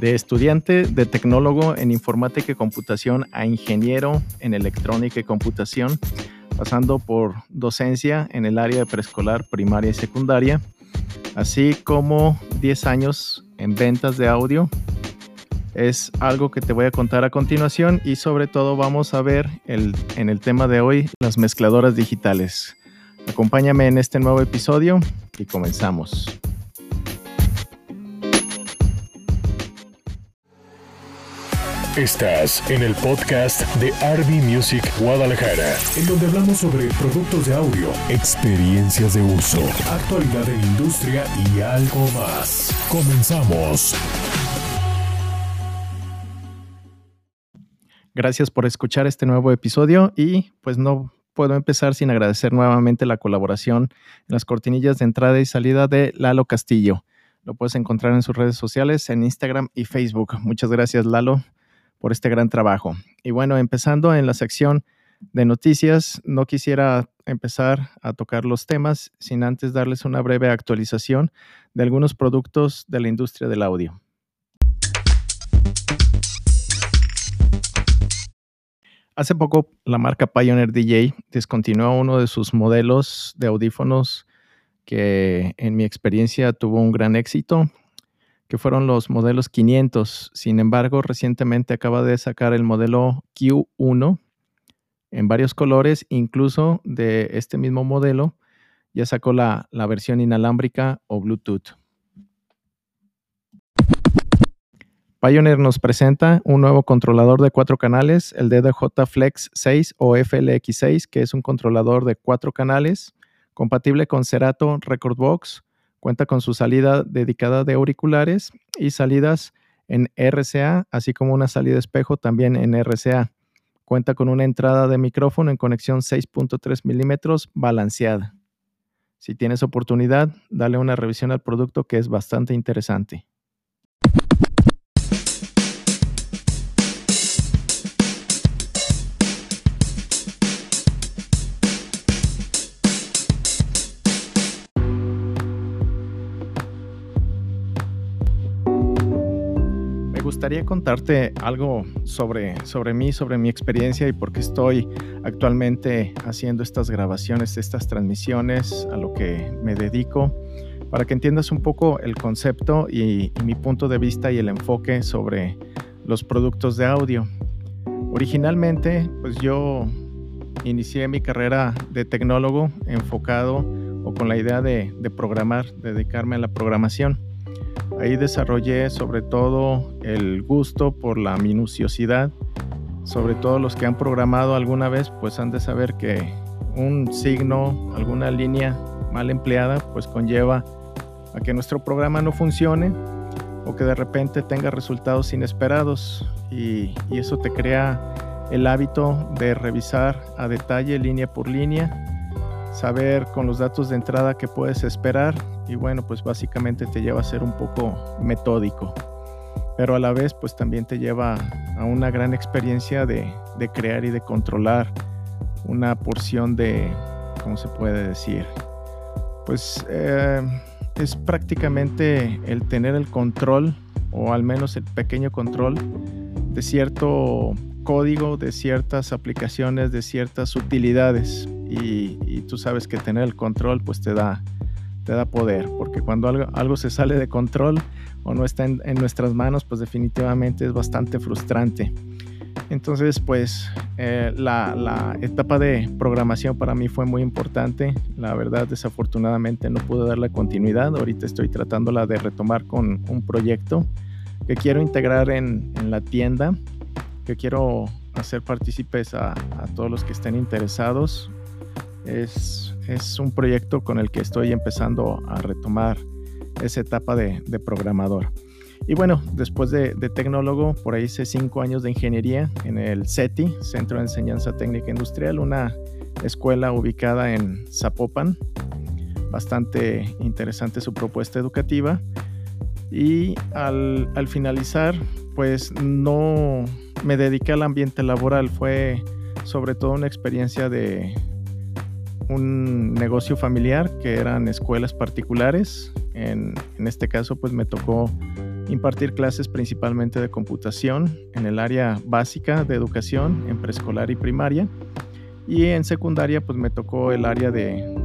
de estudiante de tecnólogo en informática y computación a ingeniero en electrónica y computación, pasando por docencia en el área de preescolar, primaria y secundaria, así como 10 años en ventas de audio. Es algo que te voy a contar a continuación y sobre todo vamos a ver en el tema de hoy las mezcladoras digitales. Acompáñame en este nuevo episodio y comenzamos. Estás en el podcast de Arby Music Guadalajara, en donde hablamos sobre productos de audio, experiencias de uso, actualidad de la industria y algo más. Comenzamos. Gracias por escuchar este nuevo episodio y pues no puedo empezar sin agradecer nuevamente la colaboración en las cortinillas de entrada y salida de Lalo Castillo. Lo puedes encontrar en sus redes sociales, en Instagram y Facebook. Muchas gracias Lalo por este gran trabajo. Y bueno, empezando en la sección de noticias, no quisiera empezar a tocar los temas sin antes darles una breve actualización de algunos productos de la industria del audio. Hace poco la marca Pioneer DJ descontinuó uno de sus modelos de audífonos que en mi experiencia tuvo un gran éxito que fueron los modelos 500. Sin embargo, recientemente acaba de sacar el modelo Q1 en varios colores, incluso de este mismo modelo ya sacó la, la versión inalámbrica o Bluetooth. Pioneer nos presenta un nuevo controlador de cuatro canales, el DDJ Flex 6 o FLX6, que es un controlador de cuatro canales, compatible con Cerato Recordbox, Cuenta con su salida dedicada de auriculares y salidas en RCA, así como una salida espejo también en RCA. Cuenta con una entrada de micrófono en conexión 6.3 milímetros balanceada. Si tienes oportunidad, dale una revisión al producto que es bastante interesante. Gustaría contarte algo sobre, sobre mí, sobre mi experiencia y por qué estoy actualmente haciendo estas grabaciones, estas transmisiones, a lo que me dedico, para que entiendas un poco el concepto y, mi punto de vista y el enfoque sobre los productos de audio. Originalmente, pues yo inicié mi carrera de tecnólogo enfocado o con la idea de, de programar, dedicarme a la programación. Ahí desarrollé sobre todo el gusto por la minuciosidad. Sobre todo los que han programado alguna vez, pues han de saber que un signo, alguna línea mal empleada, pues conlleva a que nuestro programa no funcione o que de repente tenga resultados inesperados y, y eso te crea el hábito de revisar a detalle línea por línea saber con los datos de entrada qué puedes esperar y bueno, pues básicamente te lleva a ser un poco metódico, pero a la vez pues también te lleva a una gran experiencia de, crear y de controlar una porción de, ¿cómo se puede decir? Pues eh, es prácticamente el tener el control o al menos el pequeño control de cierto código, de ciertas aplicaciones, de ciertas utilidades y, tú sabes que tener el control pues te da, te da poder, porque cuando algo, algo se sale de control o no está en, nuestras manos, pues definitivamente es bastante frustrante. Entonces, pues eh, la, la, etapa de programación para mí fue muy importante. La verdad, desafortunadamente no pude darle continuidad. Ahorita estoy tratándola de retomar con un proyecto que quiero integrar en, en la tienda, que quiero hacer partícipes a, a, todos los que estén interesados. Es, un proyecto con el que estoy empezando a retomar esa etapa de, programador. Y bueno, después de, tecnólogo, por ahí hice cinco años de ingeniería en el CETI, Centro de Enseñanza Técnica Industrial, una escuela ubicada en Zapopan. Bastante interesante su propuesta educativa. Y al, al finalizar, pues no me dediqué al ambiente laboral, fue sobre todo una experiencia de, un negocio familiar que eran escuelas particulares. En, este caso, pues me tocó impartir clases principalmente de computación en el área básica de educación, en preescolar y primaria. Y en secundaria pues me tocó el área de,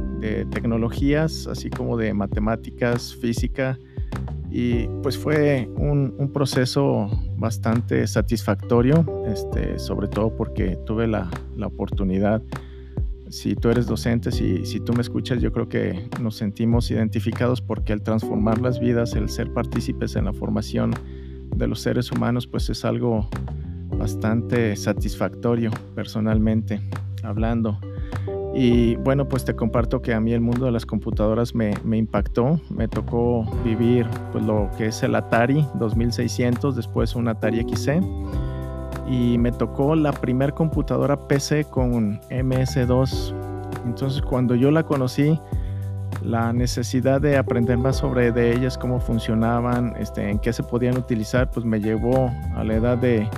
tecnologías, así como de matemáticas, física. Y pues fue un, proceso bastante satisfactorio, este, sobre todo porque tuve la, la oportunidad si tú eres docente, si, si tú me escuchas, yo creo que nos sentimos identificados porque el transformar las vidas, el ser partícipes en la formación de los seres humanos, pues es algo bastante satisfactorio personalmente hablando. Y bueno, pues te comparto que a mí el mundo de las computadoras me, impactó. Me tocó vivir pues, lo que es el Atari 2600, después un Atari XC y me tocó la primer computadora PC con MS2. Entonces cuando yo la conocí, la necesidad de aprender más sobre de ellas, cómo funcionaban, este, en qué se podían utilizar, pues me llevó a la edad de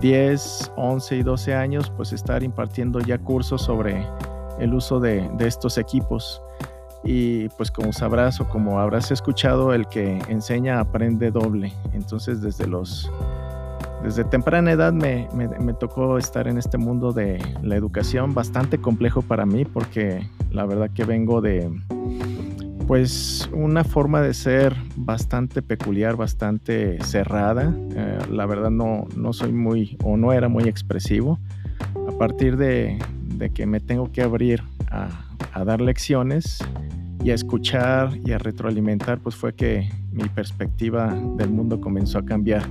10, 11 y 12 años, pues estar impartiendo ya cursos sobre el uso de, de estos equipos. Y pues como sabrás o como habrás escuchado, el que enseña aprende doble. Entonces desde los desde temprana edad me, tocó estar en este mundo de la educación bastante complejo para mí porque la verdad que vengo de pues una forma de ser bastante peculiar, bastante cerrada. Eh, la verdad no, no soy muy o no era muy expresivo. A partir de, que me tengo que abrir a, a dar lecciones y a escuchar y a retroalimentar, pues fue que mi perspectiva del mundo comenzó a cambiar.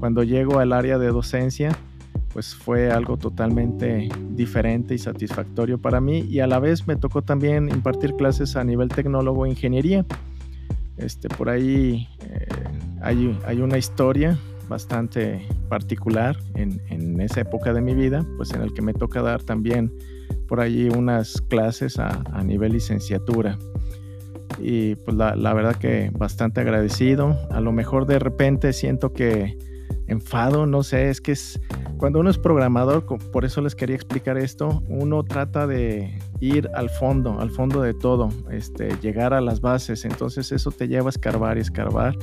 Cuando llego al área de docencia, pues fue algo totalmente diferente y satisfactorio para mí y a la vez me tocó también impartir clases a nivel tecnólogo e ingeniería. Este, por ahí eh, hay, hay, una historia bastante particular en, en, esa época de mi vida, pues en el que me toca dar también por ahí unas clases a, a nivel licenciatura. Y pues la, la verdad que bastante agradecido. A lo mejor de repente siento que enfado, no sé, es que es cuando uno es programador, por eso les quería explicar esto, uno trata de ir al fondo, al fondo de todo, este, llegar a las bases, entonces eso te lleva a escarbar y escarbar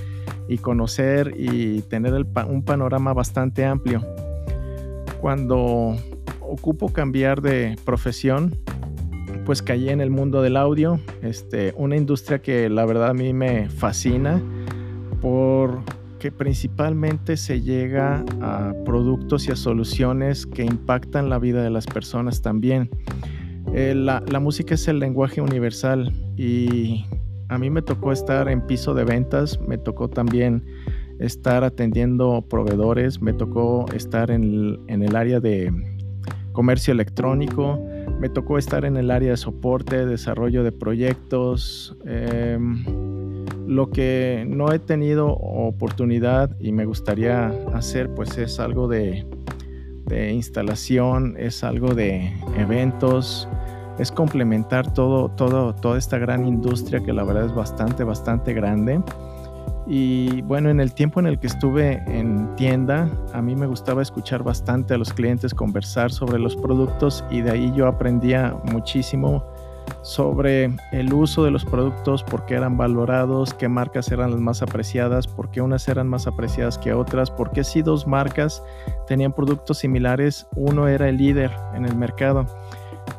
y conocer y tener un panorama bastante amplio. Cuando ocupo cambiar de profesión, pues caí en el mundo del audio, este, una industria que la verdad a mí me fascina por que principalmente se llega a productos y a soluciones que impactan la vida de las personas también. Eh, la, música es el lenguaje universal y a mí me tocó estar en piso de ventas, me tocó también estar atendiendo proveedores, me tocó estar en el, área de comercio electrónico, me tocó estar en el área de soporte, desarrollo de proyectos. Em, lo que no he tenido oportunidad y me gustaría hacer pues es algo de, instalación, es algo de eventos, es complementar todo, todo, toda esta gran industria que la verdad es bastante, bastante grande. Y bueno, en el tiempo en el que estuve en tienda, a mí me gustaba escuchar bastante a los clientes, conversar sobre los productos y de ahí yo aprendía muchísimo sobre el uso de los productos, por qué eran valorados, qué marcas eran las más apreciadas, por qué unas eran más apreciadas que otras, por qué si dos marcas tenían productos similares, uno era el líder en el mercado.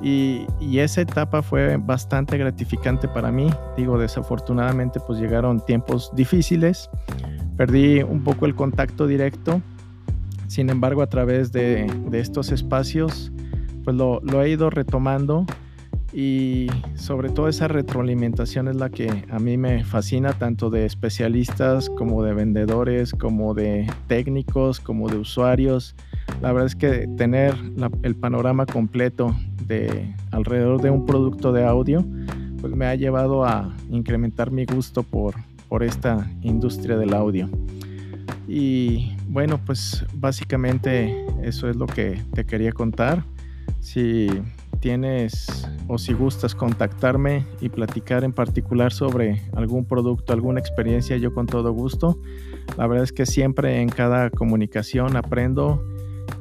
Y, esa etapa fue bastante gratificante para mí. Digo, desafortunadamente pues llegaron tiempos difíciles, perdí un poco el contacto directo, sin embargo a través de, estos espacios pues lo, lo he ido retomando y sobre todo esa retroalimentación es la que a mí me fascina, tanto de especialistas como de vendedores, como de técnicos, como de usuarios. La verdad es que tener el panorama completo de alrededor de un producto de audio, pues me ha llevado a incrementar mi gusto por, por esta industria del audio. Y bueno, pues básicamente eso es lo que te quería contar. Si tienes o si gustas contactarme y platicar en particular sobre algún producto, alguna experiencia, yo con todo gusto. La verdad es que siempre en cada comunicación aprendo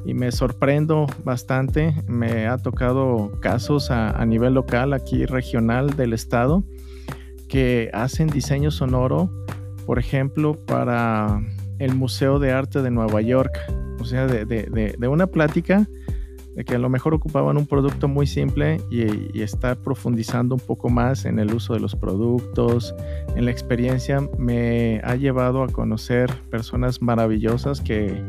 y me sorprendo bastante. Me ha tocado casos a, nivel local, aquí regional del estado, que hacen diseño sonoro por ejemplo, para el Museo de Arte de Nueva York. O sea, de, una plática de que a lo mejor ocupaban un producto muy simple y, estar profundizando un poco más en el uso de los productos, en la experiencia, me ha llevado a conocer personas maravillosas que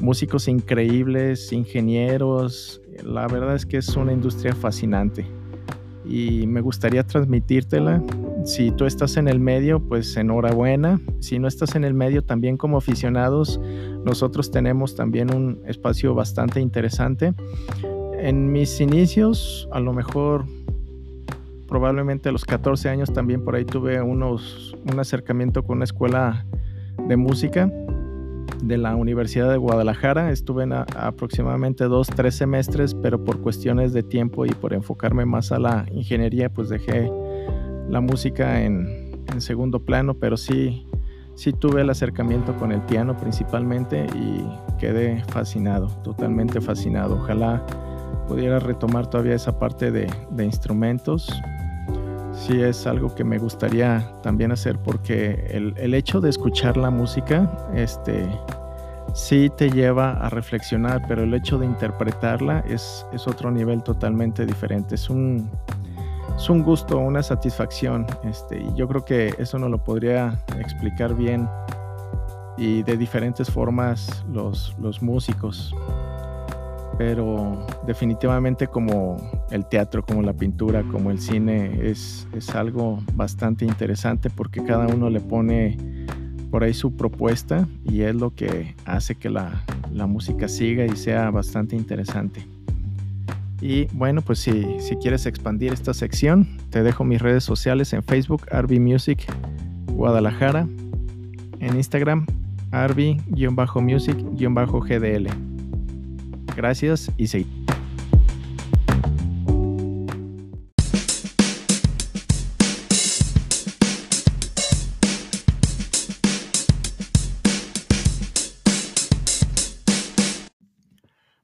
músicos increíbles, ingenieros, la verdad es que es una industria fascinante y me gustaría transmitírtela. Si tú estás en el medio, pues enhorabuena. Si no estás en el medio, también como aficionados, nosotros tenemos también un espacio bastante interesante. En mis inicios, a lo mejor probablemente a los 14 años también por ahí tuve unos, un acercamiento con una escuela de música de la Universidad de Guadalajara. Estuve en aproximadamente dos, tres semestres, pero por cuestiones de tiempo y por enfocarme más a la ingeniería, pues dejé la música en, segundo plano, pero sí, sí tuve el acercamiento con el piano principalmente y quedé fascinado, totalmente fascinado. Ojalá pudiera retomar todavía esa parte de, instrumentos sí es algo que me gustaría también hacer porque el, hecho de escuchar la música, este, sí te lleva a reflexionar, pero el hecho de interpretarla es, es otro nivel totalmente diferente. Es un, es un gusto, una satisfacción, este, y yo creo que eso no lo podría explicar bien y de diferentes formas los, los músicos pero definitivamente como el teatro, como la pintura, como el cine, es, algo bastante interesante porque cada uno le pone por ahí su propuesta y es lo que hace que la, música siga y sea bastante interesante. Y bueno, pues si, si, quieres expandir esta sección, te dejo mis redes sociales en Facebook, Arby Music Guadalajara, en Instagram, Arby-Music-GDL. Gracias y seguimos.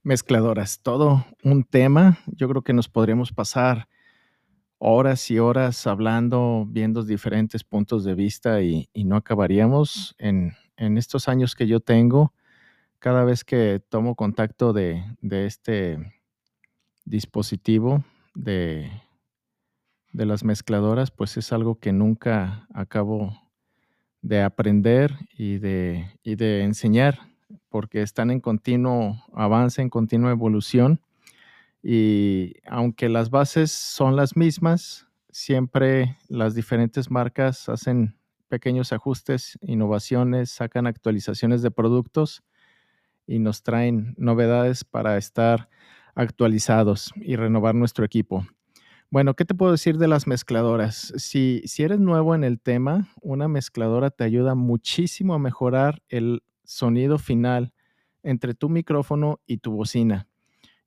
Mezcladoras, todo un tema. Yo creo que nos podríamos pasar horas y horas hablando, viendo diferentes puntos de vista y, no acabaríamos. En, en, estos años que yo tengo, cada vez que tomo contacto de, este dispositivo de, de, las mezcladoras, pues es algo que nunca acabo de aprender y de, y de enseñar, porque están en continuo avance, en continua evolución. Y aunque las bases son las mismas, siempre las diferentes marcas hacen pequeños ajustes, innovaciones, sacan actualizaciones de productos y nos traen novedades para estar actualizados y renovar nuestro equipo. Bueno, ¿qué te puedo decir de las mezcladoras? Si, si eres nuevo en el tema, una mezcladora te ayuda muchísimo a mejorar el sonido final entre tu micrófono y tu bocina.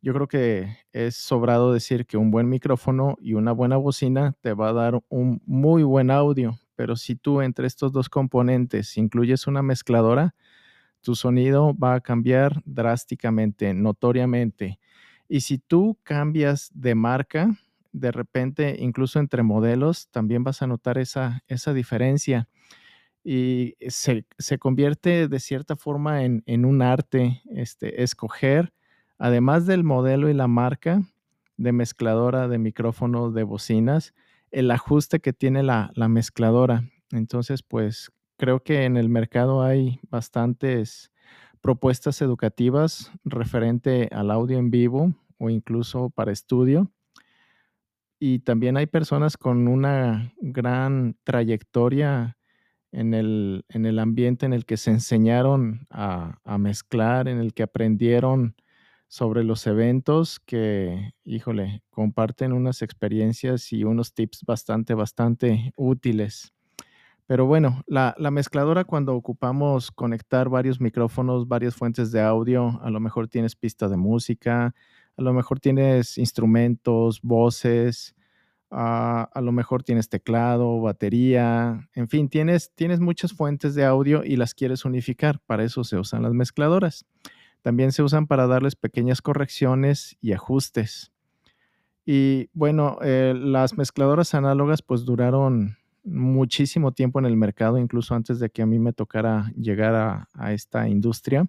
Yo creo que es sobrado decir que un buen micrófono y una buena bocina te va a dar un muy buen audio, pero si tú entre estos dos componentes incluyes una mezcladora, tu sonido va a cambiar drásticamente, notoriamente. Y si tú cambias de marca, de repente, incluso entre modelos, también vas a notar esa, esa diferencia. Y se, convierte de cierta forma en, un arte este, escoger, además del modelo y la marca de mezcladora de micrófono, de bocinas, el ajuste que tiene la, la mezcladora. Entonces, pues creo que en el mercado hay bastantes propuestas educativas referente al audio en vivo o incluso para estudio. Y también hay personas con una gran trayectoria en el, en el ambiente en el que se enseñaron a, a, mezclar, en el que aprendieron sobre los eventos, que, híjole, comparten unas experiencias y unos tips bastante, bastante útiles. Pero bueno, la, mezcladora cuando ocupamos conectar varios micrófonos, varias fuentes de audio, a lo mejor tienes pista de música, a lo mejor tienes instrumentos, voces, a lo mejor tienes teclado, batería, en fin, tienes, tienes muchas fuentes de audio y las quieres unificar. Para eso se usan las mezcladoras. También se usan para darles pequeñas correcciones y ajustes. Y bueno, eh, las mezcladoras análogas pues duraron muchísimo tiempo en el mercado, incluso antes de que a mí me tocara llegar a, a esta industria.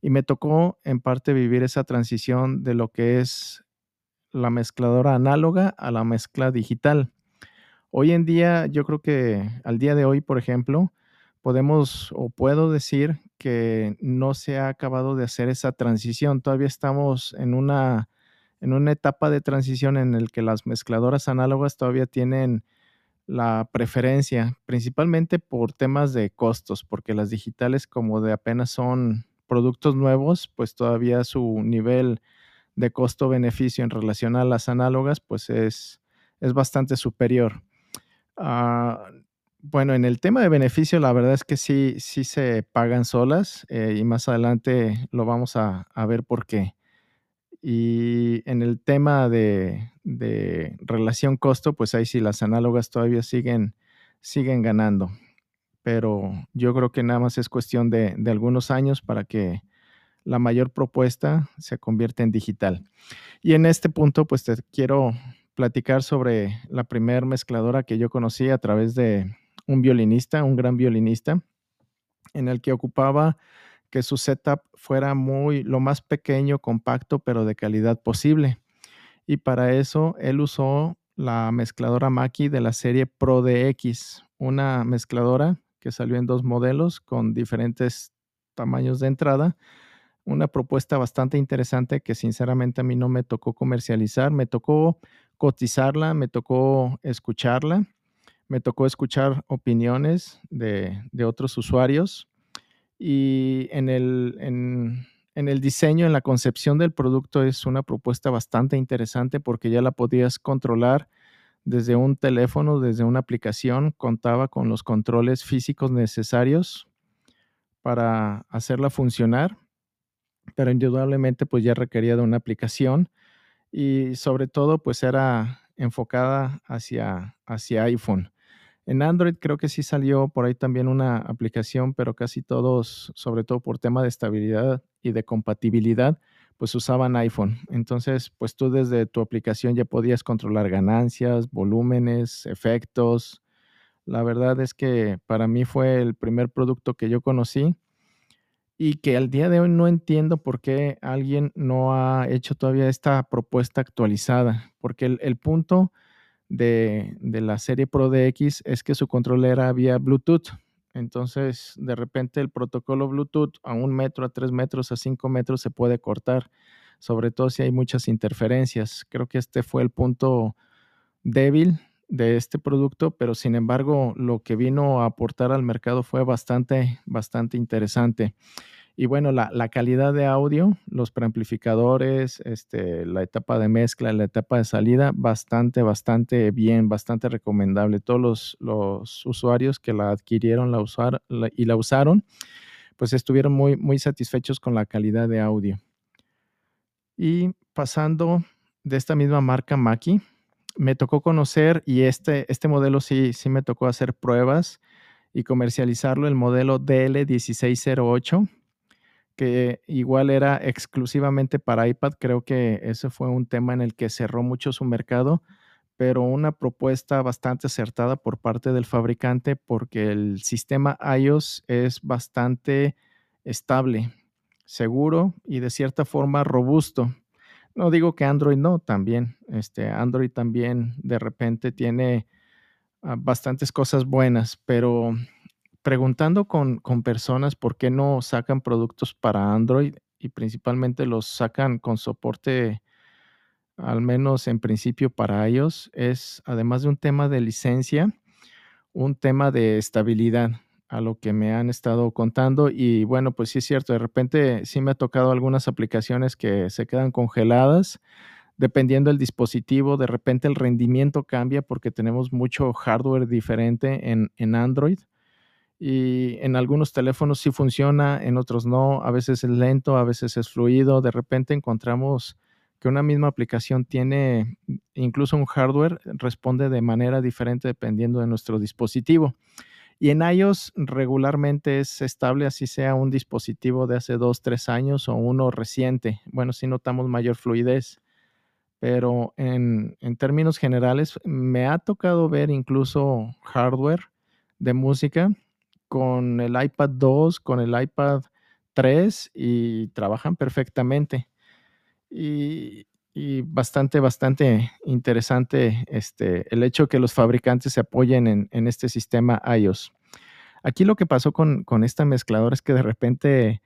Y me tocó en parte vivir esa transición de lo que es la mezcladora análoga a la mezcla digital. Hoy en día, yo creo que al día de hoy, por ejemplo, podemos o puedo decir que no se ha acabado de hacer esa transición. Todavía estamos en una, en una etapa de transición en la que las mezcladoras análogas todavía tienen la preferencia, principalmente por temas de costos, porque las digitales como de apenas son productos nuevos, pues todavía su nivel de costo-beneficio en relación a las análogas, pues es, es bastante superior. Ah, bueno, en el tema de beneficio, la verdad es que sí, sí se pagan solas eh, y más adelante lo vamos a, ver por qué. Y en el tema de, relación costo, pues ahí sí las análogas todavía siguen, siguen ganando. Pero yo creo que nada más es cuestión de, de algunos años para que la mayor propuesta se convierta en digital. Y en este punto, pues te quiero platicar sobre la primer mezcladora que yo conocí a través de, un violinista, un gran violinista, en el que ocupaba que su setup fuera muy lo más pequeño, compacto, pero de calidad posible. Y para eso él usó la mezcladora Mackie de la serie Pro DX, una mezcladora que salió en dos modelos con diferentes tamaños de entrada. Una propuesta bastante interesante que sinceramente a mí no me tocó comercializar, me tocó cotizarla, me tocó escucharla me tocó escuchar opiniones de, otros usuarios. Y en el, en, el diseño, en la concepción del producto es una propuesta bastante interesante porque ya la podías controlar desde un teléfono, desde una aplicación, contaba con los controles físicos necesarios para hacerla funcionar, pero indudablemente pues ya requería de una aplicación y sobre todo pues era enfocada hacia, hacia iPhone. En Android creo que sí salió por ahí también una aplicación, pero casi todos, sobre todo por tema de estabilidad y de compatibilidad, pues usaban iPhone. Entonces, pues tú desde tu aplicación ya podías controlar ganancias, volúmenes, efectos. La verdad es que para mí fue el primer producto que yo conocí y que al día de hoy no entiendo por qué alguien no ha hecho todavía esta propuesta actualizada, porque el, punto de, la serie Pro DX es que su control era vía Bluetooth. Entonces, de repente el protocolo Bluetooth a un metro, a tres metros, a cinco metros se puede cortar, sobre todo si hay muchas interferencias. Creo que este fue el punto débil de este producto, pero sin embargo lo que vino a aportar al mercado fue bastante, bastante interesante. Y bueno, la, calidad de audio, los preamplificadores, este, la etapa de mezcla, la etapa de salida, bastante, bastante bien, bastante recomendable. Todos los, usuarios que la adquirieron la usar, y la usaron, pues estuvieron muy, muy satisfechos con la calidad de audio. Y pasando de esta misma marca Maki, me tocó conocer y este, este modelo sí, sí me tocó hacer pruebas y comercializarlo, el modelo DL1608 que igual era exclusivamente para iPad. Creo que ese fue un tema en el que cerró mucho su mercado, pero una propuesta bastante acertada por parte del fabricante porque el sistema iOS es bastante estable, seguro y de cierta forma robusto. No digo que Android no, también. Este, Android también de repente tiene ah, bastantes cosas buenas, pero preguntando con, personas por qué no sacan productos para Android y principalmente los sacan con soporte, al menos en principio para ellos, es además de un tema de licencia, un tema de estabilidad a lo que me han estado contando y bueno, pues sí es cierto, de repente sí me ha tocado algunas aplicaciones que se quedan congeladas dependiendo del dispositivo, de repente el rendimiento cambia porque tenemos mucho hardware diferente en, en Android y en algunos teléfonos sí funciona, en otros no, a veces es lento, a veces es fluido, de repente encontramos que una misma aplicación tiene incluso un hardware, responde de manera diferente dependiendo de nuestro dispositivo. Y en iOS regularmente es estable, así sea un dispositivo de hace dos, tres años o uno reciente. Bueno, sí notamos mayor fluidez. pero en, términos generales me ha tocado ver incluso hardware de música con el iPad 2, con el iPad 3 y trabajan perfectamente. Y, bastante, bastante interesante este, el hecho que los fabricantes se apoyen en, este sistema iOS. Aquí lo que pasó con, con esta mezcladora es que de repente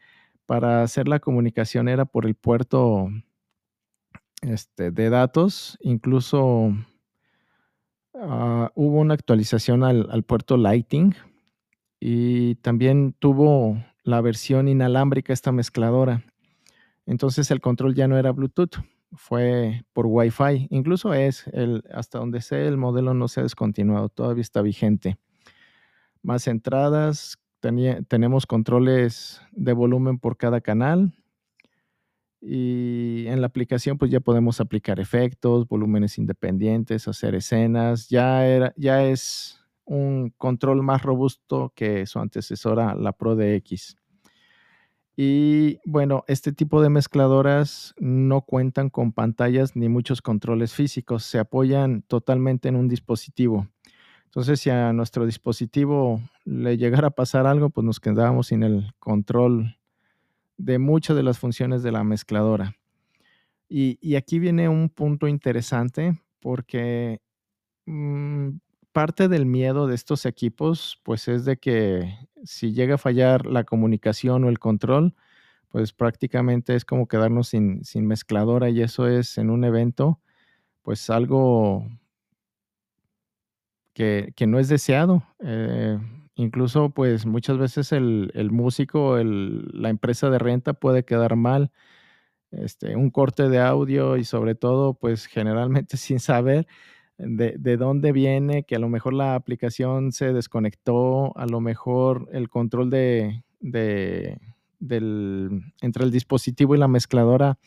para hacer la comunicación era por el puerto este, de datos, incluso ah, hubo una actualización al, puerto Lighting y también tuvo la versión inalámbrica esta mezcladora. Entonces el control ya no era Bluetooth, fue por Wi-Fi. Incluso es, el, hasta donde sé, el modelo no se ha descontinuado, todavía está vigente. Más entradas, tenemos controles de volumen por cada canal, y en la aplicación pues ya podemos aplicar efectos, volúmenes independientes, hacer escenas. Ya, era, ya es un control más robusto que su antecesora, la Pro DX. Y bueno, este tipo de mezcladoras no cuentan con pantallas ni muchos controles físicos, se apoyan totalmente en un dispositivo. Entonces, si a nuestro dispositivo le llegara a pasar algo, pues nos quedábamos sin el control de muchas de las funciones de la mezcladora. Y, aquí viene un punto interesante porque mm, parte del miedo de estos equipos, pues es de que si llega a fallar la comunicación o el control, pues prácticamente es como quedarnos sin, sin mezcladora y eso es en un evento, pues algo que, no es deseado. Eh, Incluso, pues muchas veces el, músico, el, la empresa de renta puede quedar mal. Este, un corte de audio y sobre todo, pues generalmente sin saber de, dónde viene, que a lo mejor la aplicación se desconectó, a lo mejor el control de, del, entre el dispositivo y la mezcladora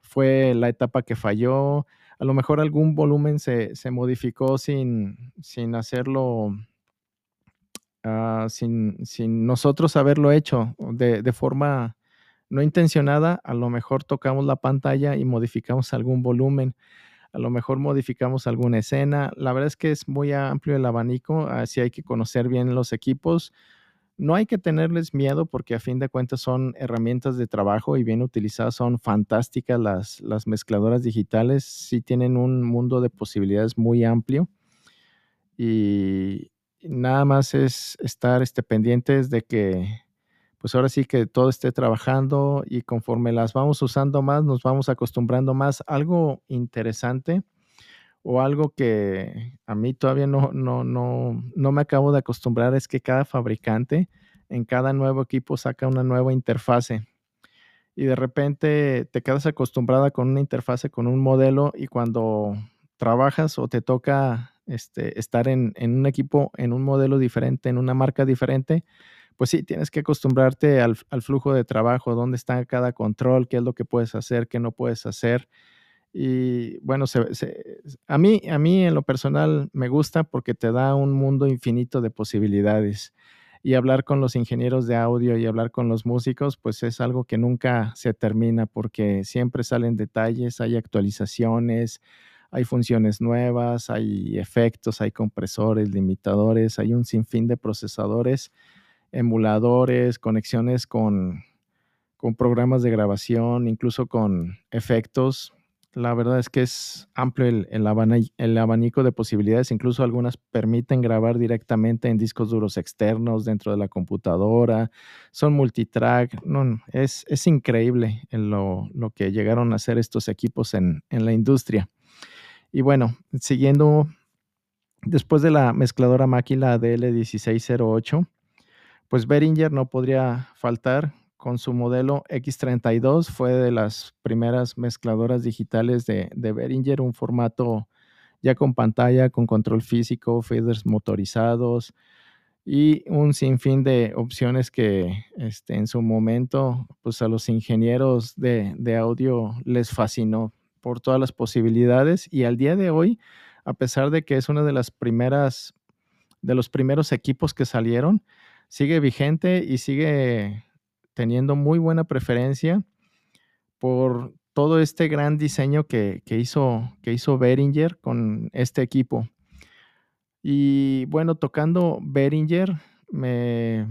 fue la etapa que falló, a lo mejor algún volumen se, se modificó sin, sin hacerlo Ah, sin, nosotros haberlo hecho de, forma no intencionada, a lo mejor tocamos la pantalla y modificamos algún volumen, a lo mejor modificamos alguna escena. La verdad es que es muy amplio el abanico, así hay que conocer bien los equipos. No hay que tenerles miedo porque a fin de cuentas son herramientas de trabajo y bien utilizadas, son fantásticas las, las mezcladoras digitales, sí tienen un mundo de posibilidades muy amplio. Y, nada más es estar este, pendientes de que, pues ahora sí que todo esté trabajando y conforme las vamos usando más, nos vamos acostumbrando más. Algo interesante o algo que a mí todavía no, no, no, no me acabo de acostumbrar es que cada fabricante en cada nuevo equipo saca una nueva interfase. Y de repente te quedas acostumbrada con una interfase, con un modelo, y cuando trabajas o te toca este, estar en, un equipo, en un modelo diferente, en una marca diferente, pues sí, tienes que acostumbrarte al, flujo de trabajo, dónde está cada control, qué es lo que puedes hacer, qué no puedes hacer. Y bueno, a, mí, a mí en lo personal me gusta porque te da un mundo infinito de posibilidades. Y hablar con los ingenieros de audio y hablar con los músicos, pues es algo que nunca se termina porque siempre salen detalles, hay actualizaciones, hay funciones nuevas, hay efectos, hay compresores, limitadores, hay un sinfín de procesadores, emuladores, conexiones con, programas de grabación, incluso con efectos. La verdad es que es amplio el, el, abanico de posibilidades. Incluso algunas permiten grabar directamente en discos duros externos dentro de la computadora. Son multitrack. No, es, es increíble lo, lo, que llegaron a hacer estos equipos en, en la industria. Y bueno, siguiendo después de la mezcladora máquina DL1608, pues Behringer no podría faltar con su modelo X32. Fue de las primeras mezcladoras digitales de, Behringer, un formato ya con pantalla, con control físico, faders motorizados y un sinfín de opciones que este, en su momento pues a los ingenieros de, de audio les fascinó por todas las posibilidades y al día de hoy, a pesar de que es una de las primeras, de los primeros equipos que salieron, sigue vigente y sigue teniendo muy buena preferencia por todo este gran diseño que, hizo, que hizo con este equipo. Y bueno, tocando Behringer, me,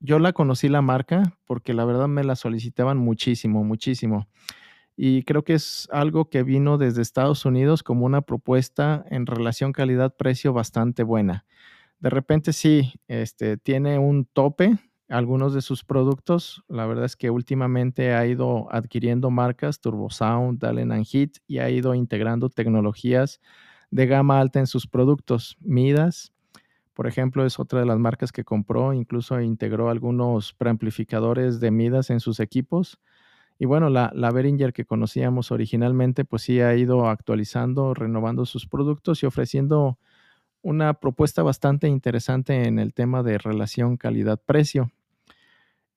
yo la conocí la marca porque la verdad me la solicitaban muchísimo, muchísimo. Y creo que es algo que vino desde Estados Unidos como una propuesta en relación calidad-precio bastante buena. De repente sí, este, tiene un tope algunos de sus productos. La verdad es que últimamente ha ido adquiriendo marcas, TurboSound, Allen Heat, y ha ido integrando tecnologías de gama alta en sus productos. Midas, por ejemplo, es otra de las marcas que compró, incluso integró algunos preamplificadores de Midas en sus equipos. Y bueno, la, la Behringer que conocíamos originalmente, pues sí ha ido actualizando, renovando sus productos y ofreciendo una propuesta bastante interesante en el tema de relación calidad-precio.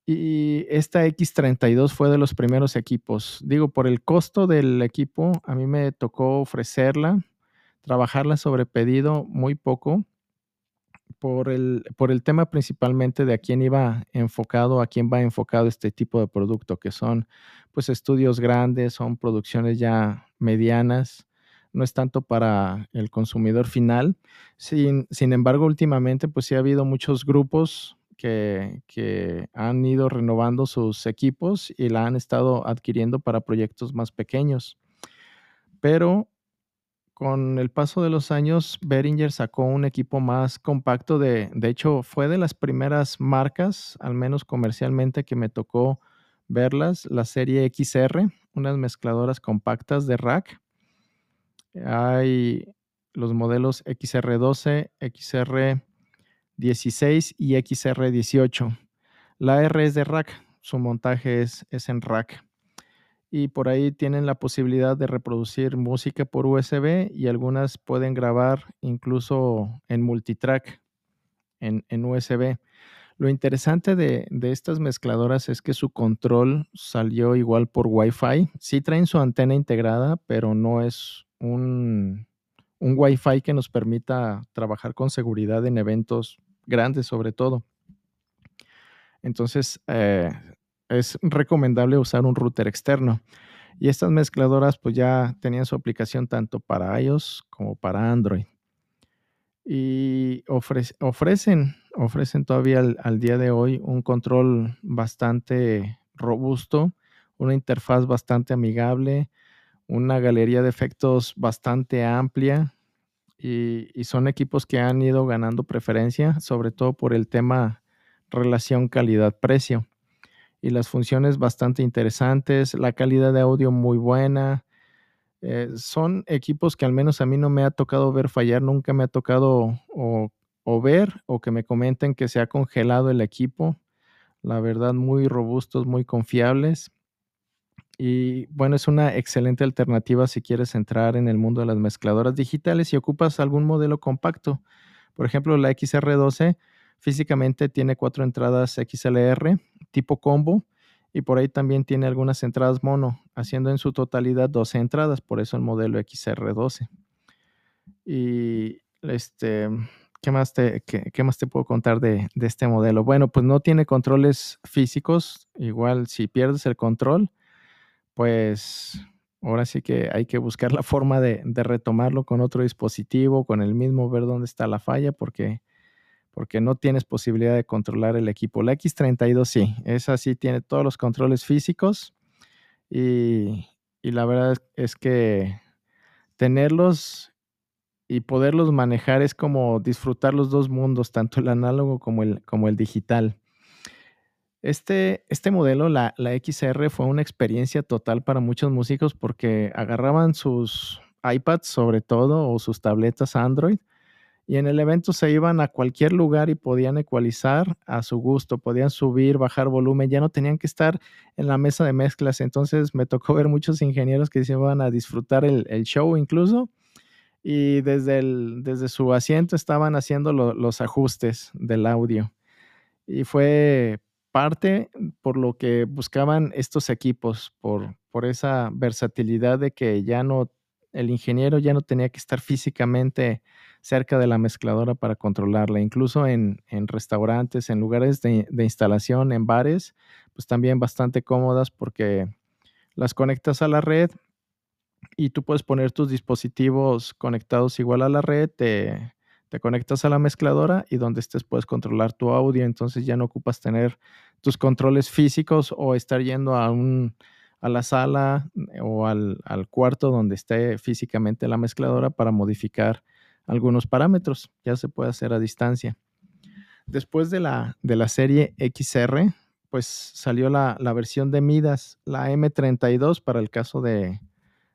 Y esta X32 fue de los primeros equipos. Digo, por el costo del equipo, a mí me tocó ofrecerla, trabajarla sobre pedido muy poco, por el, por el tema principalmente de a quién iba enfocado, a quién va enfocado este tipo de producto, que son pues estudios grandes, son producciones ya medianas, no es tanto para el consumidor final. Sin, sin embargo, últimamente pues sí ha habido muchos grupos que, que, han ido renovando sus equipos y la han estado adquiriendo para proyectos más pequeños. Pero con el paso de los años, Behringer sacó un equipo más compacto. De, de hecho, fue de las primeras marcas, al menos comercialmente, que me tocó verlas, la serie XR, unas mezcladoras compactas de rack. Hay los modelos XR12, XR16 y XR18. La R es de rack, su montaje es, en rack y por ahí tienen la posibilidad de reproducir música por USB y algunas pueden grabar incluso en multitrack en, USB. Lo interesante de, estas mezcladoras es que su control salió igual por Wi-Fi. Sí traen su antena integrada, pero no es un, un Wi-Fi que nos permita trabajar con seguridad en eventos grandes sobre todo. Entonces, eh, es recomendable usar un router externo. Y estas mezcladoras pues ya tenían su aplicación tanto para iOS como para Android. Y ofrecen, ofrecen todavía al, día de hoy un control bastante robusto, una interfaz bastante amigable, una galería de efectos bastante amplia y, son equipos que han ido ganando preferencia, sobre todo por el tema relación calidad-precio y las funciones bastante interesantes, la calidad de audio muy buena. Eh, son equipos que al menos a mí no me ha tocado ver fallar, nunca me ha tocado o, ver o que me comenten que se ha congelado el equipo. La verdad, muy robustos, muy confiables. Y bueno, es una excelente alternativa si quieres entrar en el mundo de las mezcladoras digitales y ocupas algún modelo compacto. Por ejemplo, la XR12 Físicamente tiene cuatro entradas XLR tipo combo y por ahí también tiene algunas entradas mono, haciendo en su totalidad 12 entradas, por eso el modelo XR12. Y este, ¿qué más te, qué, más te puedo contar de, de, este modelo? Bueno, pues no tiene controles físicos, igual si pierdes el control, pues ahora sí que hay que buscar la forma de, retomarlo con otro dispositivo, con el mismo, ver dónde está la falla, porque porque no tienes posibilidad de controlar el equipo. La X32 sí, esa sí tiene todos los controles físicos y, la verdad es que tenerlos y poderlos manejar es como disfrutar los dos mundos, tanto el análogo como el, como el digital. Este, este modelo, la, la, XR, fue una experiencia total para muchos músicos porque agarraban sus iPads sobre todo o sus tabletas Android y en el evento se iban a cualquier lugar y podían ecualizar a su gusto, podían subir, bajar volumen, ya no tenían que estar en la mesa de mezclas. Entonces me tocó ver muchos ingenieros que se iban a disfrutar el, show incluso y desde, el, desde su asiento estaban haciendo los ajustes del audio. Y fue parte por lo que buscaban estos equipos, por, por esa versatilidad de que ya no, el ingeniero ya no tenía que estar físicamente cerca de la mezcladora para controlarla. Incluso en, restaurantes, en lugares de, instalación, en bares, pues también bastante cómodas porque las conectas a la red y tú puedes poner tus dispositivos conectados igual a la red, te conectas a la mezcladora y donde estés puedes controlar tu audio, entonces ya no ocupas tener tus controles físicos o estar yendo a un a la sala o al, al, cuarto donde esté físicamente la mezcladora para modificar algunos parámetros. Ya se puede hacer a distancia. Después de la, de la serie XR, pues salió la, la versión de Midas, la M32 para el caso de,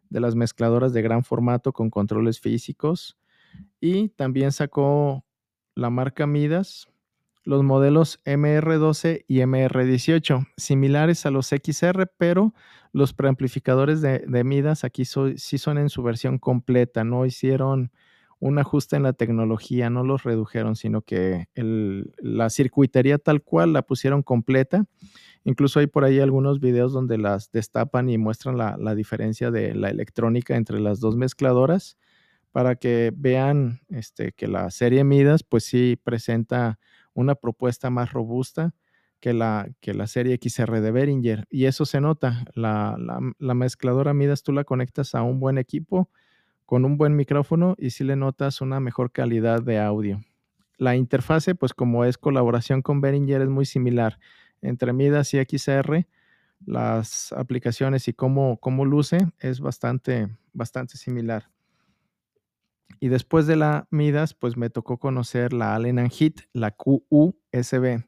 de las mezcladoras de gran formato con controles físicos. Y también sacó la marca Midas los modelos MR12 y MR18, similares a los XR, pero los preamplificadores de, Midas aquí sí son en su versión completa, no hicieron un ajuste en la tecnología, no los redujeron, sino que la circuitería tal cual la pusieron completa. Incluso hay por ahí algunos videos donde las destapan y muestran la diferencia de la electrónica entre las dos mezcladoras para que vean este, que la serie Midas pues sí presenta una propuesta más robusta que la, que la serie XR de Behringer. Y eso se nota. La, la, mezcladora Midas tú la conectas a un buen equipo con un buen micrófono y sí le notas una mejor calidad de audio. La interfase, pues como es colaboración con Behringer, es muy similar. Entre Midas y XR, las aplicaciones y cómo, cómo luce es bastante, bastante similar. Y después de la Midas, pues me tocó conocer la Allen Heat, la QUSB.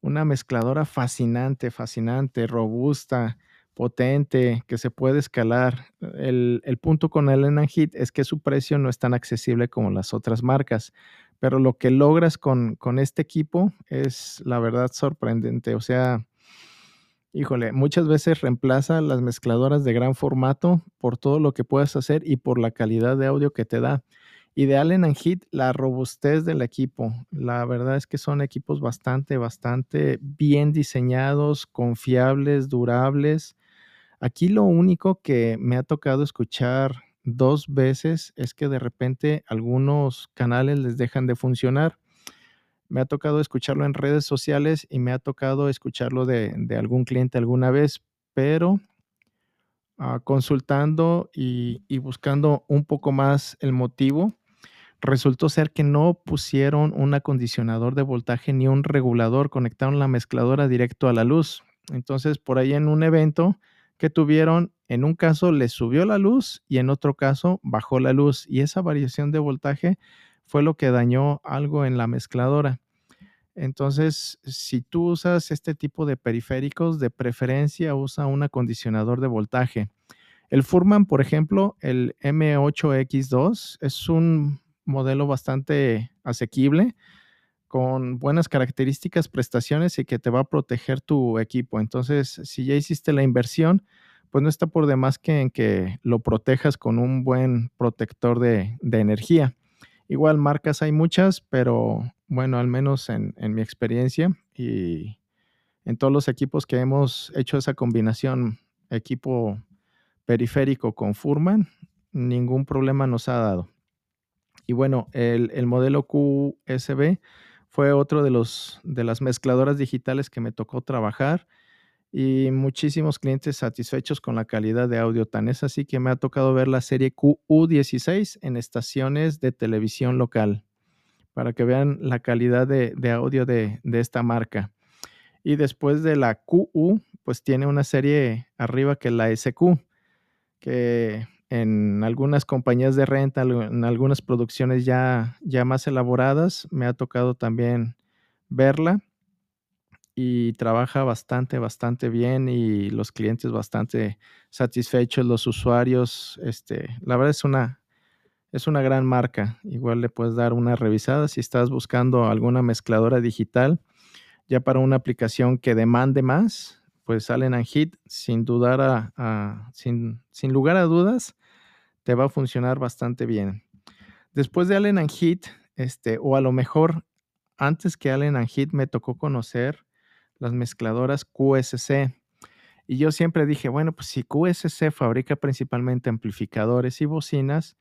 Una mezcladora fascinante, fascinante, robusta, potente, que se puede escalar. El, punto con Allen Heat es que su precio no es tan accesible como las otras marcas, pero lo que logras con, con este equipo es la verdad sorprendente. O sea, Híjole, muchas veces reemplaza las mezcladoras de gran formato por todo lo que puedes hacer y por la calidad de audio que te da. Y de Allen Heat, la robustez del equipo. La verdad es que son equipos bastante, bastante bien diseñados, confiables, durables. Aquí lo único que me ha tocado escuchar dos veces es que de repente algunos canales les dejan de funcionar me ha tocado escucharlo en redes sociales y me ha tocado escucharlo de, algún cliente alguna vez, pero ah, consultando y, buscando un poco más el motivo, resultó ser que no pusieron un acondicionador de voltaje ni un regulador, conectaron la mezcladora directo a la luz. Entonces, por ahí en un evento que tuvieron, en un caso les subió la luz y en otro caso bajó la luz y esa variación de voltaje fue lo que dañó algo en la mezcladora. Entonces, si tú usas este tipo de periféricos, de preferencia usa un acondicionador de voltaje. El Furman, por ejemplo, el M8X2 es un modelo bastante asequible, con buenas características, prestaciones y que te va a proteger tu equipo. Entonces, si ya hiciste la inversión, pues no está por demás que en que lo protejas con un buen protector de, de energía. Igual marcas hay muchas, pero bueno, al menos en, mi experiencia y en todos los equipos que hemos hecho esa combinación equipo periférico con Furman, ningún problema nos ha dado. Y bueno, el, el, modelo QSB fue otro de, los, de las mezcladoras digitales que me tocó trabajar y muchísimos clientes satisfechos con la calidad de audio. Tan es así que me ha tocado ver la serie QU16 en estaciones de televisión local para que vean la calidad de, audio de, esta marca. Y después de la QU, pues tiene una serie arriba que es la SQ, que en algunas compañías de renta, en algunas producciones ya, ya más elaboradas, me ha tocado también verla y trabaja bastante, bastante bien y los clientes bastante satisfechos, los usuarios, este, la verdad es una, es una gran marca. Igual le puedes dar una revisada si estás buscando alguna mezcladora digital ya para una aplicación que demande más, pues Allen Hit sin dudar sin, lugar a dudas te va a funcionar bastante bien. Después de Allen Hit, este, o a lo mejor antes que Allen Hit me tocó conocer las mezcladoras QSC. Y yo siempre dije, bueno, pues si QSC fabrica principalmente amplificadores y bocinas,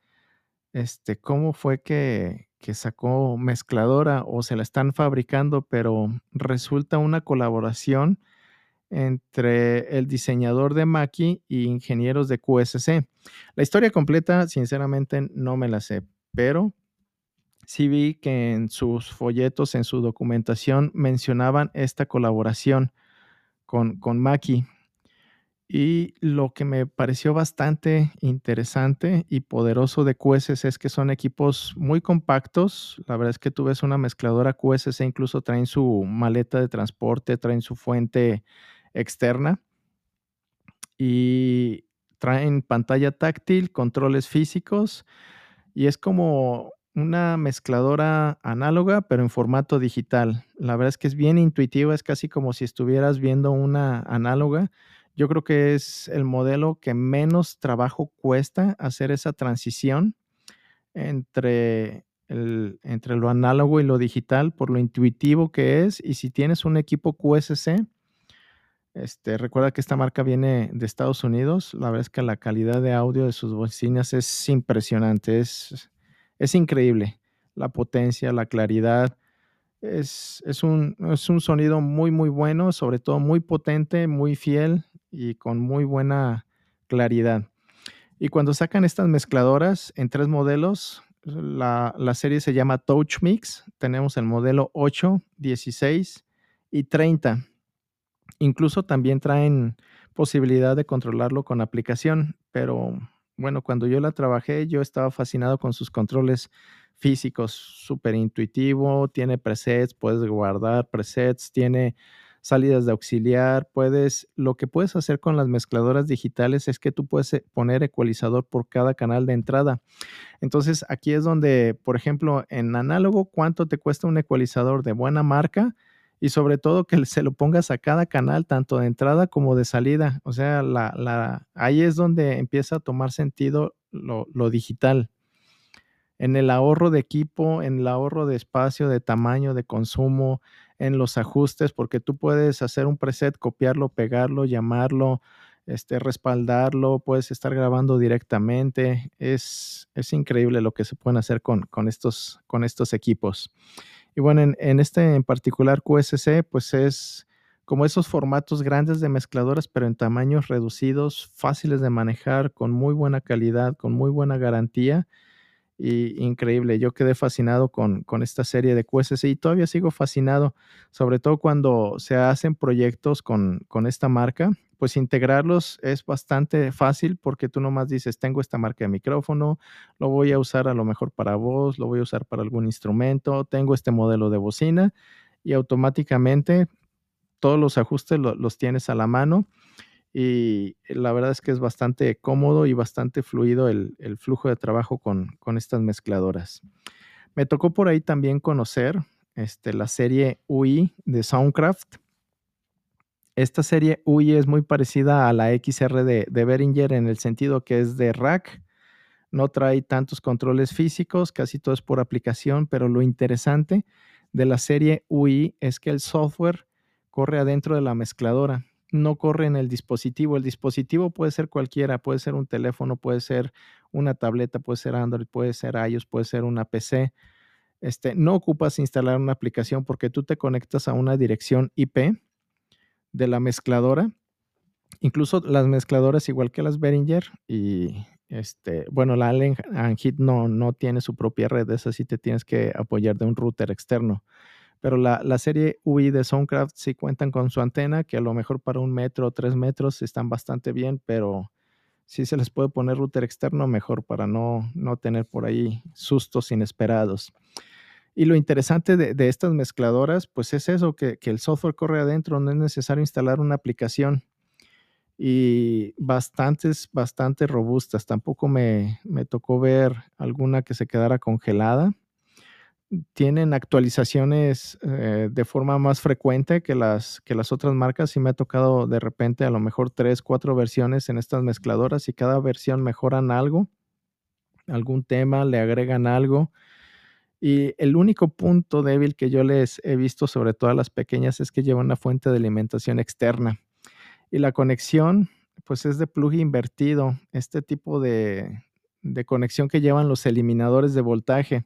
este, ¿cómo fue que, que sacó mezcladora o se la están fabricando, pero resulta una colaboración entre el diseñador de Maki y ingenieros de QSC. La historia completa, sinceramente, no me la sé, pero sí vi que en sus folletos, en su documentación, mencionaban esta colaboración con, con Maki. Y lo que me pareció bastante interesante y poderoso de QSC es que son equipos muy compactos. La verdad es que tú ves una mezcladora QSC, incluso traen su maleta de transporte, traen su fuente externa y traen pantalla táctil, controles físicos y es como una mezcladora análoga, pero en formato digital. La verdad es que es bien intuitiva, es casi como si estuvieras viendo una análoga. Yo creo que es el modelo que menos trabajo cuesta hacer esa transición entre, entre lo análogo y lo digital por lo intuitivo que es. Y si tienes un equipo QSC, este, recuerda que esta marca viene de Estados Unidos. La verdad es que la calidad de audio de sus bocinas es impresionante, es, es increíble. La potencia, la claridad. Es, es, un, es un sonido muy, muy bueno, sobre todo muy potente, muy fiel y con muy buena claridad. Y cuando sacan estas mezcladoras en tres modelos, la, la, serie se llama Touch Mix. Tenemos el modelo 8, 16 y 30. Incluso también traen posibilidad de controlarlo con aplicación, pero bueno, cuando yo la trabajé, yo estaba fascinado con sus controles físicos, súper intuitivo, tiene presets, puedes guardar presets, tiene salidas de auxiliar, puedes, lo que puedes hacer con las mezcladoras digitales es que tú puedes eh, poner ecualizador por cada canal de entrada. Entonces, aquí es donde, por ejemplo, en análogo, ¿cuánto te cuesta un ecualizador de buena marca? Y sobre todo que se lo pongas a cada canal, tanto de entrada como de salida. O sea, la, ahí es donde empieza a tomar sentido lo, digital. En el ahorro de equipo, en el ahorro de espacio, de tamaño, de consumo, en los ajustes, porque tú puedes hacer un preset, copiarlo, pegarlo, llamarlo, este, respaldarlo, puedes estar grabando directamente. Es, increíble lo que se pueden hacer con estos equipos. Y bueno, en, este en particular QSC, pues es como esos formatos grandes de mezcladoras, pero en tamaños reducidos, fáciles de manejar, con muy buena calidad, con muy buena garantía. Y increíble, yo quedé fascinado con, con esta serie de QSC y todavía sigo fascinado, sobre todo cuando se hacen proyectos con, con esta marca pues integrarlos es bastante fácil porque tú nomás dices, tengo esta marca de micrófono, lo voy a usar a lo mejor para voz, lo voy a usar para algún instrumento, tengo este modelo de bocina y automáticamente todos los ajustes los tienes a la mano y la verdad es que es bastante cómodo y bastante fluido el, flujo de trabajo con, con, estas mezcladoras. Me tocó por ahí también conocer este, la serie UI de Soundcraft esta serie UI es muy parecida a la XR de, Behringer en el sentido que es de rack, no trae tantos controles físicos, casi todo es por aplicación, pero lo interesante de la serie UI es que el software corre adentro de la mezcladora, no corre en el dispositivo. El dispositivo puede ser cualquiera, puede ser un teléfono, puede ser una tableta, puede ser Android, puede ser iOS, puede ser una PC. Este, no ocupas instalar una aplicación porque tú te conectas a una dirección IP de la mezcladora. Incluso las mezcladoras, igual que las Behringer, y este, bueno, la Allen Hit no, no tiene su propia red, esa sí te tienes que apoyar de un router externo. Pero la, la, serie UI de Soundcraft sí cuentan con su antena, que a lo mejor para un metro o tres metros están bastante bien, pero si se les puede poner router externo, mejor para no, no tener por ahí sustos inesperados. Y lo interesante de, estas mezcladoras, pues es eso, que, el software corre adentro, no es necesario instalar una aplicación. Y bastantes, bastante robustas. Tampoco me, tocó ver alguna que se quedara congelada. Tienen actualizaciones eh, de forma más frecuente que las, que las otras marcas. Y me ha tocado de repente a lo mejor tres, cuatro versiones en estas mezcladoras y cada versión mejoran algo, algún tema, le agregan algo y el único punto débil que yo les he visto sobre todas las pequeñas es que lleva una fuente de alimentación externa. Y la conexión, pues es de plug invertido, este tipo de, de conexión que llevan los eliminadores de voltaje.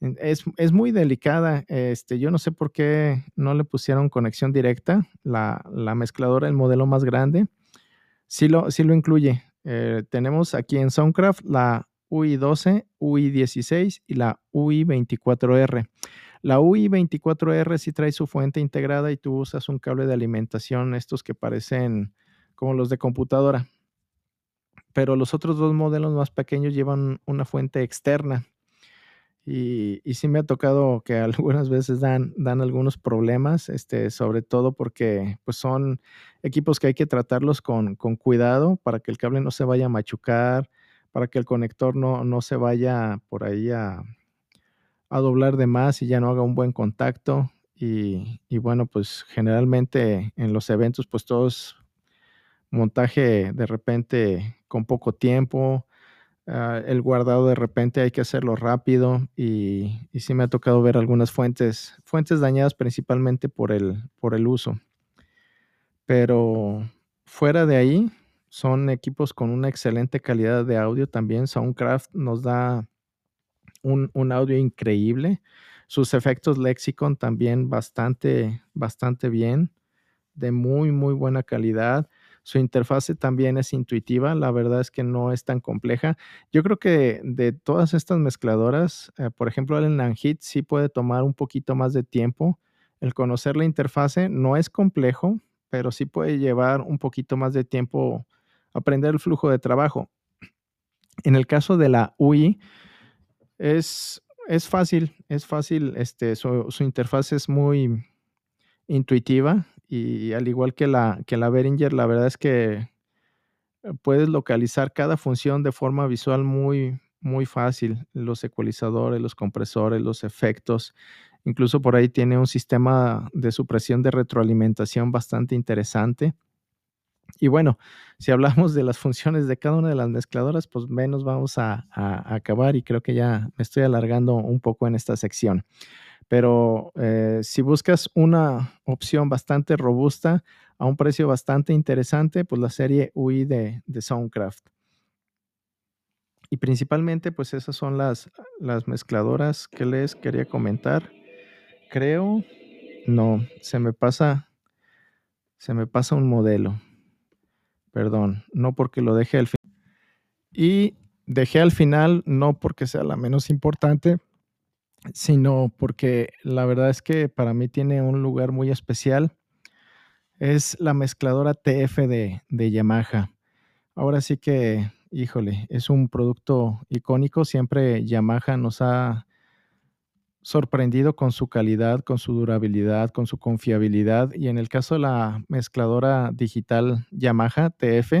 Es, muy delicada. Este, yo no sé por qué no le pusieron conexión directa. La, mezcladora, el modelo más grande, sí lo, lo incluye. Eh, tenemos aquí en Soundcraft la UI12, UI16 y la UI24R. La UI24R sí trae su fuente integrada y tú usas un cable de alimentación, estos que parecen como los de computadora. Pero los otros dos modelos más pequeños llevan una fuente externa. Y, sí me ha tocado que algunas veces dan, dan algunos problemas, este, sobre todo porque pues son equipos que hay que tratarlos con, cuidado para que el cable no se vaya a machucar, para que el conector no, no se vaya por ahí a, a doblar de más y ya no haga un buen contacto. Y, y, bueno, pues generalmente en los eventos, pues todos montaje de repente con poco tiempo, Ah, el guardado de repente hay que hacerlo rápido y, y, sí me ha tocado ver algunas fuentes, fuentes dañadas principalmente por el, por el uso. Pero fuera de ahí, son equipos con una excelente calidad de audio también. Soundcraft nos da un, un audio increíble. Sus efectos Lexicon también bastante, bastante bien, de muy, muy buena calidad. Su interfase también es intuitiva, la verdad es que no es tan compleja. Yo creo que de todas estas mezcladoras, eh, por ejemplo, el Nanhit sí puede tomar un poquito más de tiempo. El conocer la interfase no es complejo, pero sí puede llevar un poquito más de tiempo aprender el flujo de trabajo. En el caso de la UI, es, es fácil, es fácil, este, su, interfaz es muy intuitiva, y al igual que la, que la Behringer, la verdad es que puedes localizar cada función de forma visual muy, muy fácil. Los ecualizadores, los compresores, los efectos. Incluso por ahí tiene un sistema de supresión de retroalimentación bastante interesante. Y bueno, si hablamos de las funciones de cada una de las mezcladoras, pues menos vamos a acabar y creo que ya me estoy alargando un poco en esta sección. Pero eh, si buscas una opción bastante robusta a un precio bastante interesante, pues la serie UI de, Soundcraft. Y principalmente, pues esas son las, las mezcladoras que les quería comentar. Creo, no, se me pasa, se me pasa un modelo. Perdón, no porque lo dejé al final. Y dejé al final, no porque sea la menos importante, sino porque la verdad es que para mí tiene un lugar muy especial. Es la mezcladora TF de, Yamaha. Ahora sí que, híjole, es un producto icónico. Siempre Yamaha nos ha sorprendido con su calidad, con su durabilidad, con su confiabilidad. Y en el caso de la mezcladora digital Yamaha TF,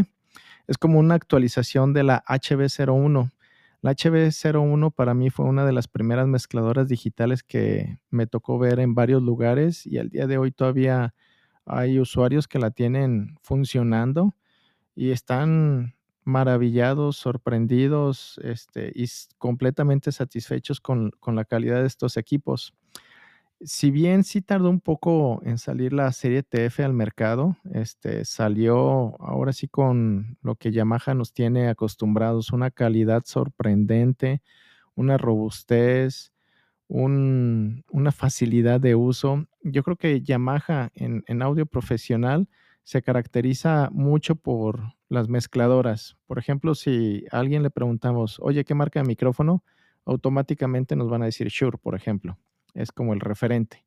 es como una actualización de la HB01. La HB01 para mí fue una de las primeras mezcladoras digitales que me tocó ver en varios lugares y al día de hoy todavía hay usuarios que la tienen funcionando y están maravillados, sorprendidos este, y completamente satisfechos con, con la calidad de estos equipos si bien sí tardó un poco en salir la serie TF al mercado, este, salió ahora sí con lo que Yamaha nos tiene acostumbrados, una calidad sorprendente, una robustez, una facilidad de uso. Yo creo que Yamaha en, en audio profesional se caracteriza mucho por las mezcladoras. Por ejemplo, si a alguien le preguntamos, oye, ¿qué marca de micrófono? Automáticamente nos van a decir Shure, por ejemplo es como el referente.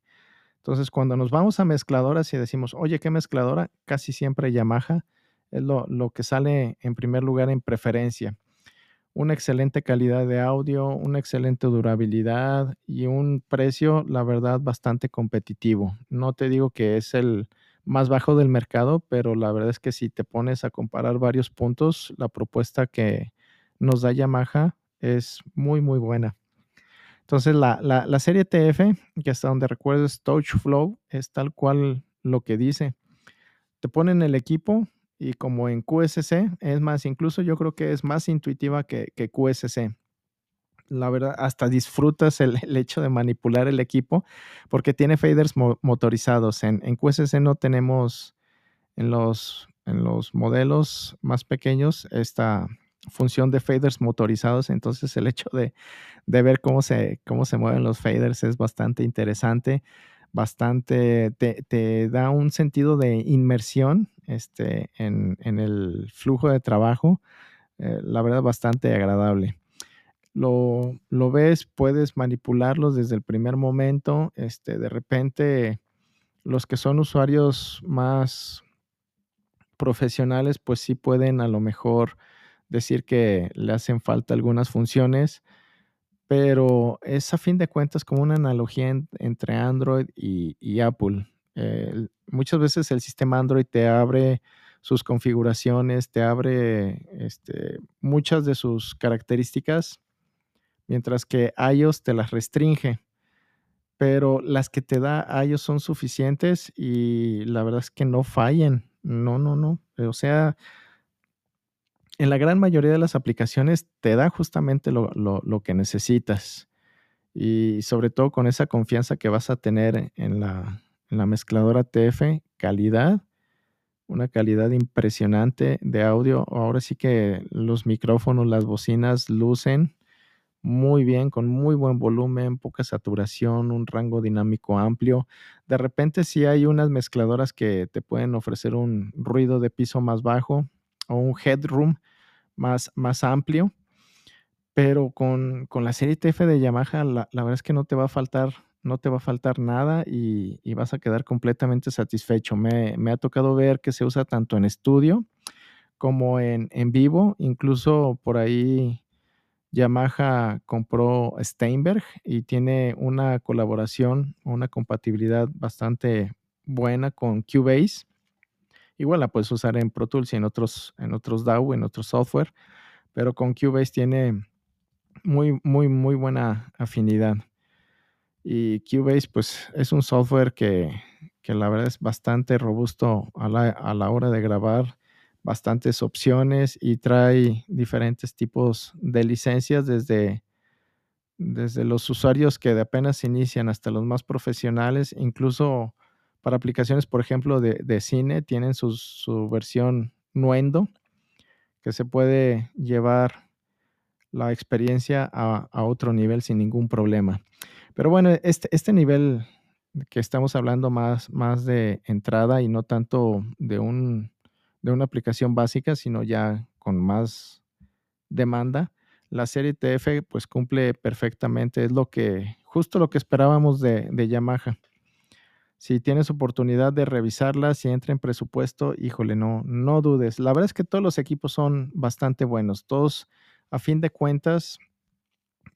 Entonces, cuando nos vamos a mezcladoras y decimos, oye, ¿qué mezcladora? Casi siempre Yamaha es lo, que sale en primer lugar en preferencia. Una excelente calidad de audio, una excelente durabilidad y un precio, la verdad, bastante competitivo. No te digo que es el más bajo del mercado, pero la verdad es que si te pones a comparar varios puntos, la propuesta que nos da Yamaha es muy, muy buena. Entonces, la, serie TF, que hasta donde recuerdo es Touch Flow, es tal cual lo que dice. Te ponen el equipo y como en QSC, es más, incluso yo creo que es más intuitiva que, QSC. La verdad, hasta disfrutas el, hecho de manipular el equipo porque tiene faders motorizados. En, en, QSC no tenemos en los, en los modelos más pequeños esta, función de faders motorizados, entonces el hecho de, ver cómo se, cómo se mueven los faders es bastante interesante, bastante, te, da un sentido de inmersión este, en, el flujo de trabajo, eh, la verdad bastante agradable. Lo, lo, ves, puedes manipularlos desde el primer momento, este, de repente los que son usuarios más profesionales, pues sí pueden a lo mejor decir que le hacen falta algunas funciones, pero es a fin de cuentas como una analogía entre Android y, Apple. muchas veces el sistema Android te abre sus configuraciones, te abre este, muchas de sus características, mientras que iOS te las restringe pero las que te da iOS son suficientes y la verdad es que no fallen. No, no, no. O sea, en la gran mayoría de las aplicaciones te da justamente lo, que necesitas. Y sobre todo con esa confianza que vas a tener en la, en la mezcladora TF, calidad, una calidad impresionante de audio. Ahora sí que los micrófonos, las bocinas lucen muy bien, con muy buen volumen, poca saturación, un rango dinámico amplio. De repente sí hay unas mezcladoras que te pueden ofrecer un ruido de piso más bajo o un headroom más, más amplio, pero con, la serie TF de Yamaha la, verdad es que no te va a faltar, no te va a faltar nada y, vas a quedar completamente satisfecho. Me, me, ha tocado ver que se usa tanto en estudio como en, en vivo, incluso por ahí Yamaha compró Steinberg y tiene una colaboración, una compatibilidad bastante buena con Cubase. Igual la puedes usar en Pro Tools y en otros, en otros DAW, en otros software, pero con Cubase tiene muy, muy, muy buena afinidad. Y Cubase, pues, es un software que, que la verdad es bastante robusto a la, a la hora de grabar bastantes opciones y trae diferentes tipos de licencias desde, desde los usuarios que de apenas inician hasta los más profesionales, incluso para aplicaciones, por ejemplo, de, cine, tienen su versión Nuendo, que se puede llevar la experiencia a, a, otro nivel sin ningún problema. Pero bueno, este, este nivel que estamos hablando más, más de entrada y no tanto de un de una aplicación básica, sino ya con más demanda. La serie TF pues cumple perfectamente, es lo que, justo lo que esperábamos de, de Yamaha. Si tienes oportunidad de revisarla, si entra en presupuesto, híjole, no, no dudes. La verdad es que todos los equipos son bastante buenos. Todos, a fin de cuentas,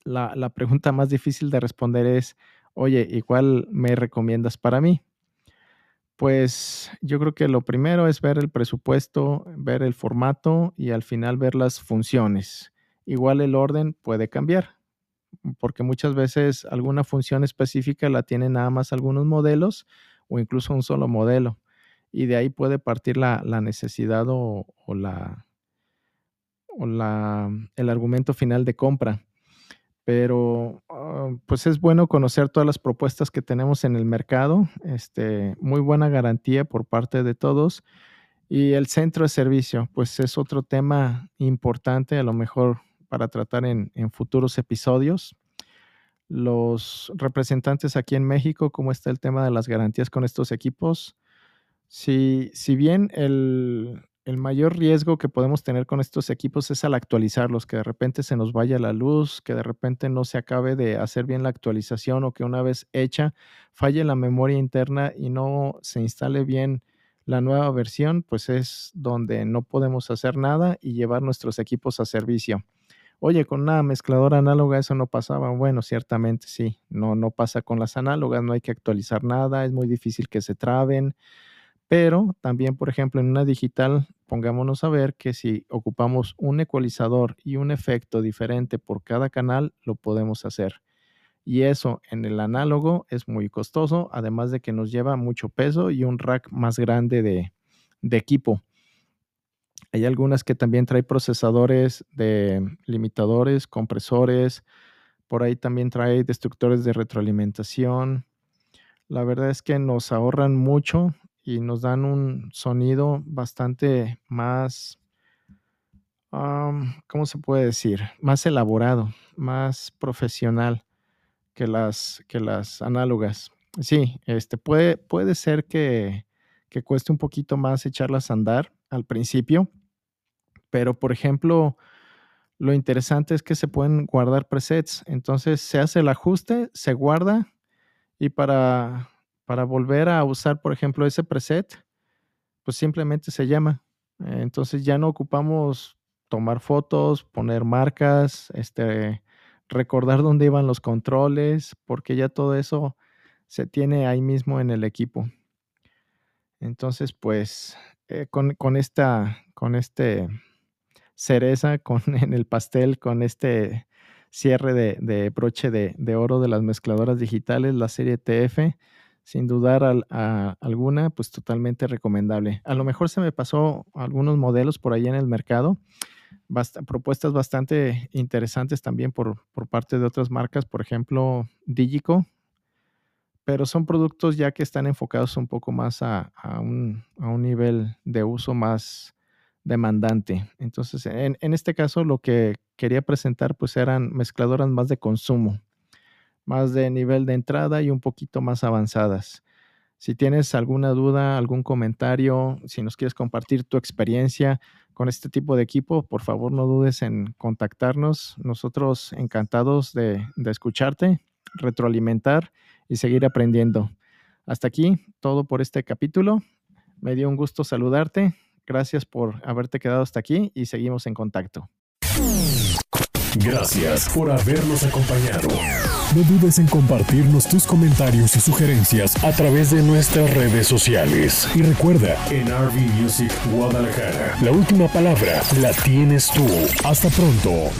la, la pregunta más difícil de responder es, oye, ¿y cuál me recomiendas para mí? Pues yo creo que lo primero es ver el presupuesto, ver el formato y al final ver las funciones. Igual el orden puede cambiar, porque muchas veces alguna función específica la tienen nada más algunos modelos o incluso un solo modelo. Y de ahí puede partir la, necesidad o, la, o la, el argumento final de compra pero ah, pues es bueno conocer todas las propuestas que tenemos en el mercado, este, muy buena garantía por parte de todos. Y el centro de servicio, pues es otro tema importante, a lo mejor para tratar en, futuros episodios. Los representantes aquí en México, cómo está el tema de las garantías con estos equipos. Si, si bien el, el mayor riesgo que podemos tener con estos equipos es al actualizarlos, que de repente se nos vaya la luz, que de repente no se acabe de hacer bien la actualización o que una vez hecha falle la memoria interna y no se instale bien la nueva versión, pues es donde no podemos hacer nada y llevar nuestros equipos a servicio. Oye, con una mezcladora análoga eso no pasaba. Bueno, ciertamente sí, no, no pasa con las análogas, no hay que actualizar nada, es muy difícil que se traben pero también, por ejemplo, en una digital, pongámonos a ver que si ocupamos un ecualizador y un efecto diferente por cada canal, lo podemos hacer. Y eso en el análogo es muy costoso, además de que nos lleva mucho peso y un rack más grande de, equipo. Hay algunas que también trae procesadores de limitadores, compresores, por ahí también trae destructores de retroalimentación. La verdad es que nos ahorran mucho y nos dan un sonido bastante más, ¿cómo se puede decir? Más elaborado, más profesional que las, que las análogas. Sí, este, puede, puede ser que, que cueste un poquito más echarlas a andar al principio, pero por ejemplo, lo interesante es que se pueden guardar presets. Entonces se hace el ajuste, se guarda y para, para volver a usar, por ejemplo, ese preset, pues simplemente se llama. Entonces ya no ocupamos tomar fotos, poner marcas, este, recordar dónde iban los controles, porque ya todo eso se tiene ahí mismo en el equipo. Entonces, pues, eh, con, con, esta, con este cereza, con en el pastel, con este cierre de, broche de, oro de las mezcladoras digitales, la serie TF, sin dudar a, alguna, pues totalmente recomendable. A lo mejor se me pasó algunos modelos por ahí en el mercado, propuestas bastante interesantes también por, por parte de otras marcas, por ejemplo, Digico, pero son productos ya que están enfocados un poco más a, un, nivel de uso más demandante. Entonces, en, este caso, lo que quería presentar, pues eran mezcladoras más de consumo, más de nivel de entrada y un poquito más avanzadas. Si tienes alguna duda, algún comentario, si nos quieres compartir tu experiencia con este tipo de equipo, por favor no dudes en contactarnos. Nosotros encantados de, escucharte, retroalimentar y seguir aprendiendo. Hasta aquí todo por este capítulo. Me dio un gusto saludarte. Gracias por haberte quedado hasta aquí y seguimos en contacto. Gracias por habernos acompañado. No dudes en compartirnos tus comentarios y sugerencias a través de nuestras redes sociales. Y recuerda, en RV Music Guadalajara, la última palabra la tienes tú. Hasta pronto.